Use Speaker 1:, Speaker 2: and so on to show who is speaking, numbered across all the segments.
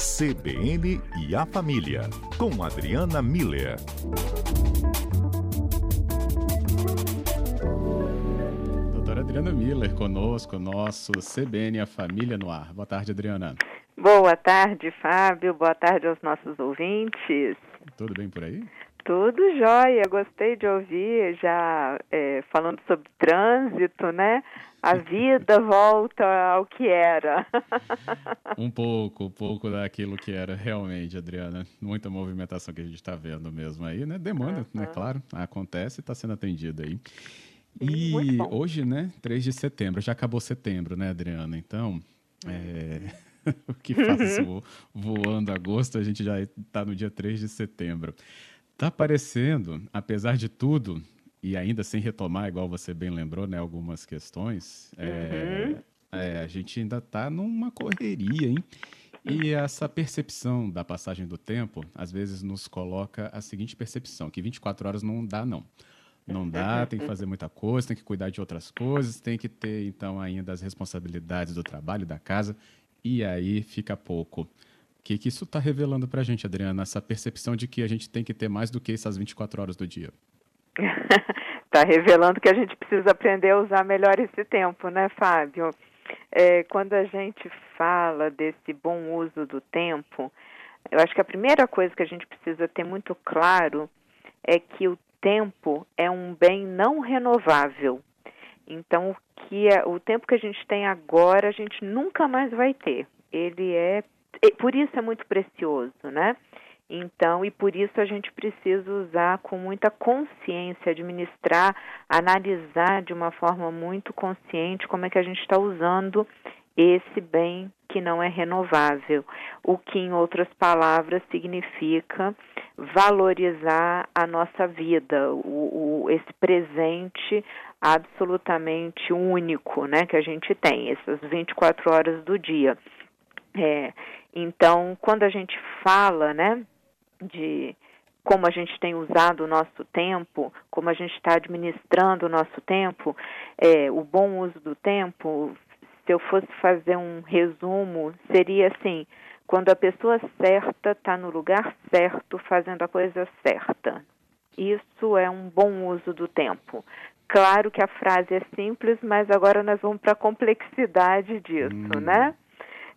Speaker 1: CBN e a Família, com Adriana Miller.
Speaker 2: Doutora Adriana Miller conosco, nosso CBN e a Família no ar. Boa tarde, Adriana.
Speaker 3: Boa tarde, Fábio. Boa tarde aos nossos ouvintes.
Speaker 2: Tudo bem por aí?
Speaker 3: Tudo jóia, gostei de ouvir, já é, falando sobre trânsito, né? A vida volta ao que era.
Speaker 2: um pouco, um pouco daquilo que era realmente, Adriana. Muita movimentação que a gente está vendo mesmo aí, né? Demanda, uhum. né? Claro, acontece e está sendo atendida aí. E hoje, né, 3 de setembro, já acabou setembro, né, Adriana? Então, é... o que faz voando agosto, a gente já está no dia 3 de setembro. Tá parecendo, apesar de tudo, e ainda sem retomar, igual você bem lembrou, né, algumas questões, é, uhum. é, é, a gente ainda está numa correria, hein? E essa percepção da passagem do tempo, às vezes nos coloca a seguinte percepção, que 24 horas não dá, não. Não dá, tem que fazer muita coisa, tem que cuidar de outras coisas, tem que ter, então, ainda as responsabilidades do trabalho, da casa, e aí fica pouco. O que, que isso está revelando para a gente, Adriana? Essa percepção de que a gente tem que ter mais do que essas 24 horas do dia.
Speaker 3: Está revelando que a gente precisa aprender a usar melhor esse tempo, né, Fábio? É, quando a gente fala desse bom uso do tempo, eu acho que a primeira coisa que a gente precisa ter muito claro é que o tempo é um bem não renovável. Então, o que é, o tempo que a gente tem agora, a gente nunca mais vai ter. Ele é por isso é muito precioso, né? Então, e por isso a gente precisa usar com muita consciência, administrar, analisar de uma forma muito consciente como é que a gente está usando esse bem que não é renovável. O que, em outras palavras, significa valorizar a nossa vida, o, o, esse presente absolutamente único né, que a gente tem, essas 24 horas do dia. É, então, quando a gente fala, né, de como a gente tem usado o nosso tempo, como a gente está administrando o nosso tempo, é, o bom uso do tempo, se eu fosse fazer um resumo, seria assim: quando a pessoa certa está no lugar certo, fazendo a coisa certa. Isso é um bom uso do tempo. Claro que a frase é simples, mas agora nós vamos para a complexidade disso, hum, né?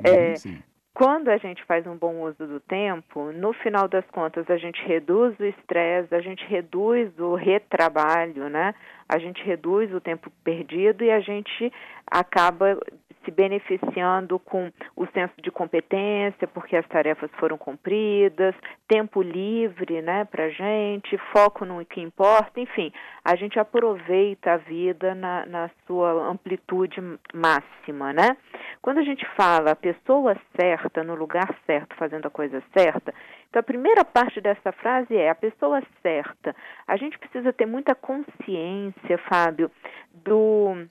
Speaker 3: É, sim. Quando a gente faz um bom uso do tempo, no final das contas a gente reduz o estresse, a gente reduz o retrabalho, né? A gente reduz o tempo perdido e a gente acaba se beneficiando com o senso de competência, porque as tarefas foram cumpridas, tempo livre né, para a gente, foco no que importa, enfim, a gente aproveita a vida na, na sua amplitude máxima, né? Quando a gente fala a pessoa certa, no lugar certo, fazendo a coisa certa, então a primeira parte dessa frase é a pessoa certa. A gente precisa ter muita consciência, Fábio, do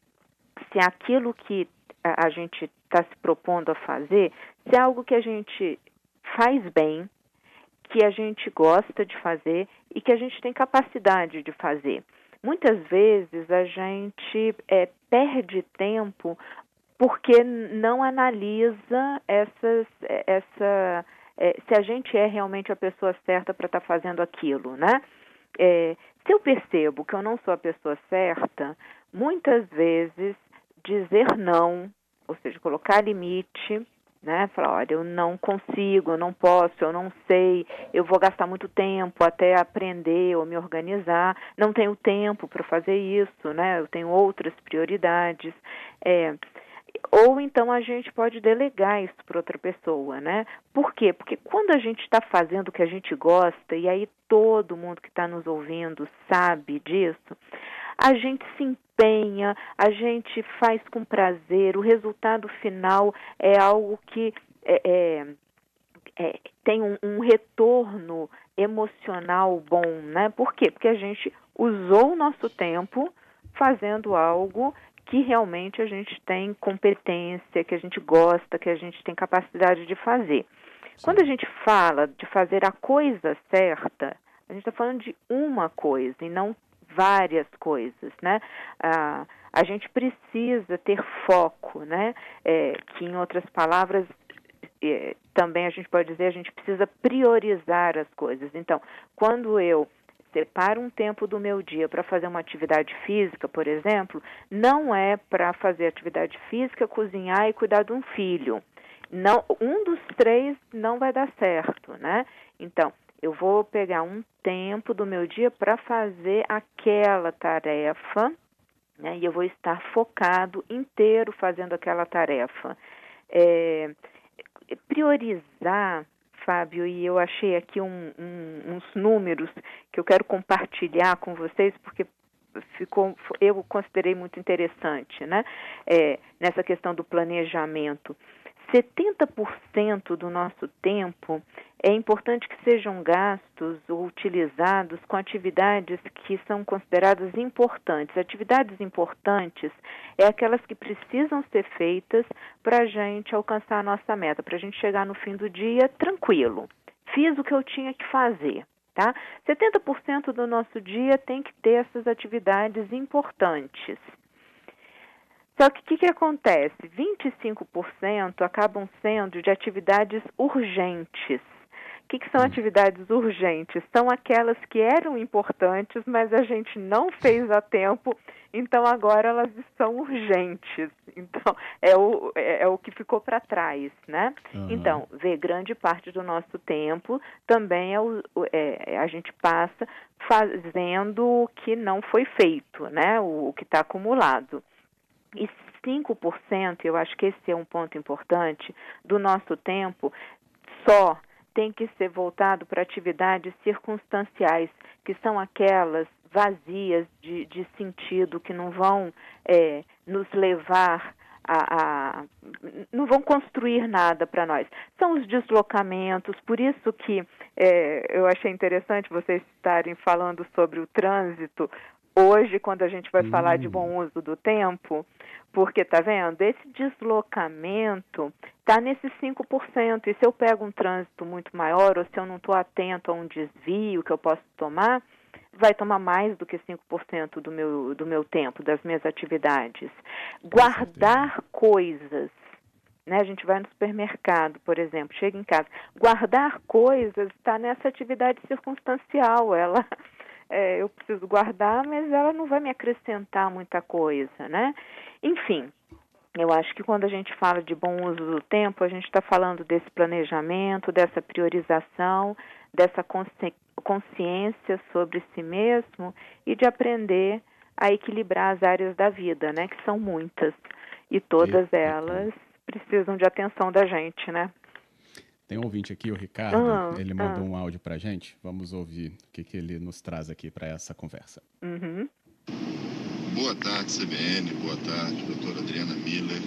Speaker 3: se aquilo que a, gente está se propondo a fazer, se é algo que a gente faz bem, que a gente gosta de fazer e que a gente tem capacidade de fazer. Muitas vezes a gente é, perde tempo porque não analisa essas, essa, é, se a gente é realmente a pessoa certa para estar tá fazendo aquilo, né? É, se eu percebo que eu não sou a pessoa certa, muitas vezes dizer não, ou seja, colocar limite, né? Falar, olha, eu não consigo, eu não posso, eu não sei, eu vou gastar muito tempo até aprender ou me organizar, não tenho tempo para fazer isso, né? Eu tenho outras prioridades. É, ou então a gente pode delegar isso para outra pessoa, né? Por quê? Porque quando a gente está fazendo o que a gente gosta, e aí todo mundo que está nos ouvindo sabe disso, a gente se empenha, a gente faz com prazer, o resultado final é algo que é, é, é, tem um, um, retorno emocional bom, né? Por quê? Porque a gente usou o nosso tempo fazendo algo que realmente a gente tem competência, que a gente gosta, que a gente tem capacidade de fazer. Sim. Quando a gente fala de fazer a coisa certa, a gente está falando de uma coisa e não várias coisas, né? Ah, a gente precisa ter foco, né? É, que em outras palavras é, também a gente pode dizer, a gente precisa priorizar as coisas. Então, quando eu separo um tempo do meu dia para fazer uma atividade física, por exemplo, não é para fazer atividade física, cozinhar e cuidar de um filho. Não, um dos três não vai dar certo, né? Então, eu vou pegar um tempo do meu dia para fazer aquela tarefa, né? E eu vou estar focado inteiro fazendo aquela tarefa. É, priorizar Fábio, e eu achei aqui um, um, uns números que eu quero compartilhar com vocês, porque ficou, eu considerei muito interessante, né? É, nessa questão do planejamento. 70% do nosso tempo é importante que sejam gastos ou utilizados com atividades que são consideradas importantes. Atividades importantes é aquelas que precisam ser feitas para a gente alcançar a nossa meta, para a gente chegar no fim do dia tranquilo. Fiz o que eu tinha que fazer. Tá? 70% do nosso dia tem que ter essas atividades importantes. Só que o que, que acontece? 25% acabam sendo de atividades urgentes. O que, que são hum. atividades urgentes? São aquelas que eram importantes, mas a gente não fez a tempo, então agora elas são urgentes. Então, é o, é, é o que ficou para trás, né? Uhum. Então, ver grande parte do nosso tempo também é, o, é, a gente passa fazendo o que não foi feito, né? O, o que está acumulado. E 5%, eu acho que esse é um ponto importante, do nosso tempo só tem que ser voltado para atividades circunstanciais, que são aquelas vazias de, de sentido, que não vão é, nos levar a, a, não vão construir nada para nós. São os deslocamentos, por isso que é, eu achei interessante vocês estarem falando sobre o trânsito, hoje, quando a gente vai hum. falar de bom uso do tempo, porque, tá vendo? Esse deslocamento está nesses 5%. E se eu pego um trânsito muito maior, ou se eu não estou atento a um desvio que eu posso tomar, vai tomar mais do que 5% do meu, do meu tempo, das minhas atividades. Guardar coisas. Né? A gente vai no supermercado, por exemplo, chega em casa. Guardar coisas está nessa atividade circunstancial. Ela é, eu preciso guardar, mas ela não vai me acrescentar muita coisa, né? Enfim, eu acho que quando a gente fala de bom uso do tempo, a gente está falando desse planejamento, dessa priorização, dessa consci consciência sobre si mesmo e de aprender a equilibrar as áreas da vida, né? Que são muitas e todas elas precisam de atenção da gente, né?
Speaker 2: Tem um ouvinte aqui, o Ricardo, ah, ele mandou ah. um áudio para gente. Vamos ouvir o que, que ele nos traz aqui para essa conversa.
Speaker 3: Uhum.
Speaker 4: Boa tarde, CBN. Boa tarde, doutora Adriana Miller.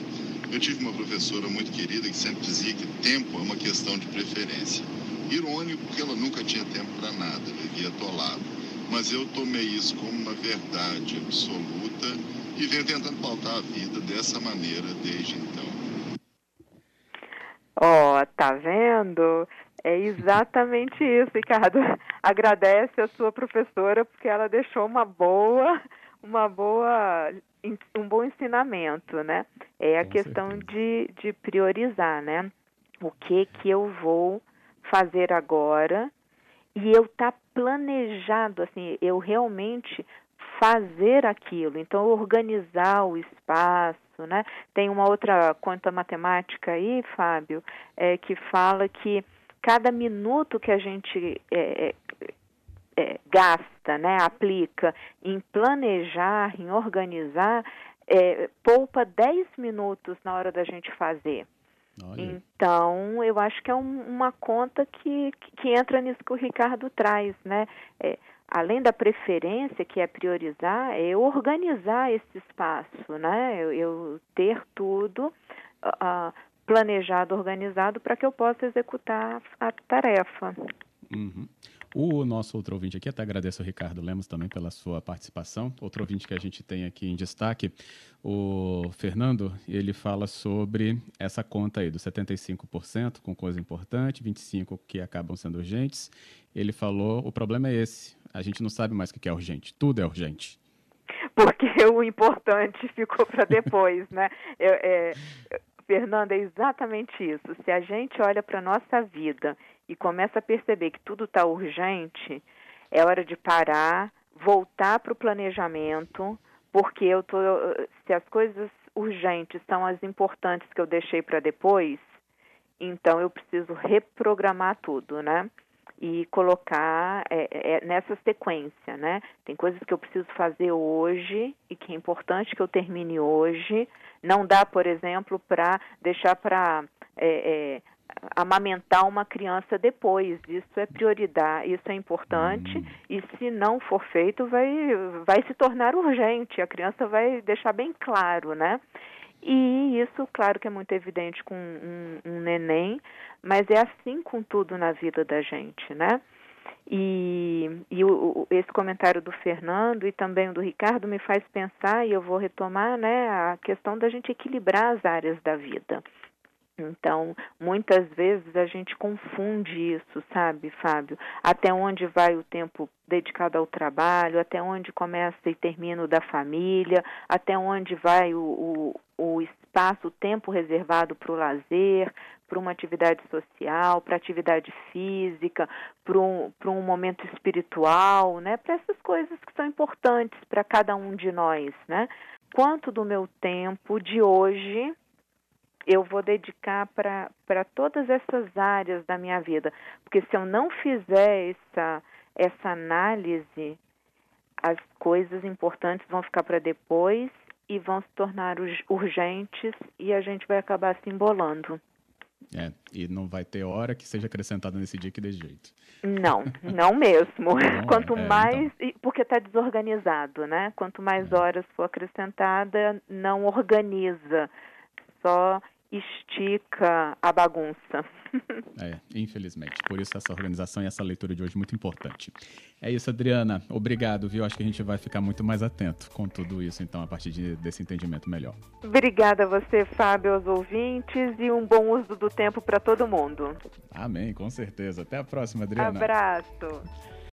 Speaker 4: Eu tive uma professora muito querida que sempre dizia que tempo é uma questão de preferência. Irônico, porque ela nunca tinha tempo para nada, vivia atolado. Mas eu tomei isso como uma verdade absoluta e venho tentando pautar a vida dessa maneira desde então.
Speaker 3: Ó, oh, tá vendo? É exatamente isso, Ricardo. Agradece a sua professora porque ela deixou uma boa, uma boa, um bom ensinamento, né? É a Com questão de, de priorizar, né? O que que eu vou fazer agora e eu tá planejado, assim, eu realmente fazer aquilo. Então, organizar o espaço, né? Tem uma outra conta matemática aí, Fábio, é, que fala que cada minuto que a gente é, é, é gasta, né, aplica em planejar, em organizar, é, poupa 10 minutos na hora da gente fazer. Olha. Então, eu acho que é um, uma conta que, que entra nisso que o Ricardo traz, né? É, além da preferência, que é priorizar, é organizar esse espaço, né? Eu, eu ter tudo uh, planejado, organizado, para que eu possa executar a tarefa.
Speaker 2: Uhum. O nosso outro ouvinte aqui, até agradeço ao Ricardo Lemos também pela sua participação. Outro ouvinte que a gente tem aqui em destaque, o Fernando, ele fala sobre essa conta aí dos 75% com coisa importante, 25% que acabam sendo urgentes. Ele falou, o problema é esse, a gente não sabe mais o que é urgente, tudo é urgente
Speaker 3: porque o importante ficou para depois, né? É, Fernando, é exatamente isso. Se a gente olha para a nossa vida e começa a perceber que tudo está urgente, é hora de parar, voltar para o planejamento, porque eu tô, se as coisas urgentes são as importantes que eu deixei para depois, então eu preciso reprogramar tudo, né? E colocar é, é, nessa sequência, né? Tem coisas que eu preciso fazer hoje e que é importante que eu termine hoje. Não dá, por exemplo, para deixar para é, é, amamentar uma criança depois. Isso é prioridade, isso é importante. Uhum. E se não for feito, vai, vai se tornar urgente. A criança vai deixar bem claro, né? E isso, claro que é muito evidente com um, um neném, mas é assim com tudo na vida da gente, né? E, e o, esse comentário do Fernando e também do Ricardo me faz pensar, e eu vou retomar, né, a questão da gente equilibrar as áreas da vida. Então, muitas vezes a gente confunde isso, sabe, Fábio? Até onde vai o tempo dedicado ao trabalho, até onde começa e termina o da família, até onde vai o, o, o espaço, o tempo reservado para o lazer, para uma atividade social, para atividade física, para um, para um momento espiritual, né? Para essas coisas que são importantes para cada um de nós, né? Quanto do meu tempo de hoje eu vou dedicar para todas essas áreas da minha vida. Porque se eu não fizer essa, essa análise, as coisas importantes vão ficar para depois e vão se tornar urgentes e a gente vai acabar se embolando.
Speaker 2: É, e não vai ter hora que seja acrescentada nesse dia que dê jeito.
Speaker 3: Não, não mesmo. Não Quanto é, mais, então. porque está desorganizado, né? Quanto mais é. horas for acrescentada, não organiza. Só estica a bagunça.
Speaker 2: É, infelizmente. Por isso essa organização e essa leitura de hoje é muito importante. É isso, Adriana. Obrigado, viu? Acho que a gente vai ficar muito mais atento com tudo isso, então, a partir de, desse entendimento melhor.
Speaker 3: Obrigada a você, Fábio, aos ouvintes, e um bom uso do tempo para todo mundo.
Speaker 2: Amém, com certeza. Até a próxima, Adriana.
Speaker 3: Abraço.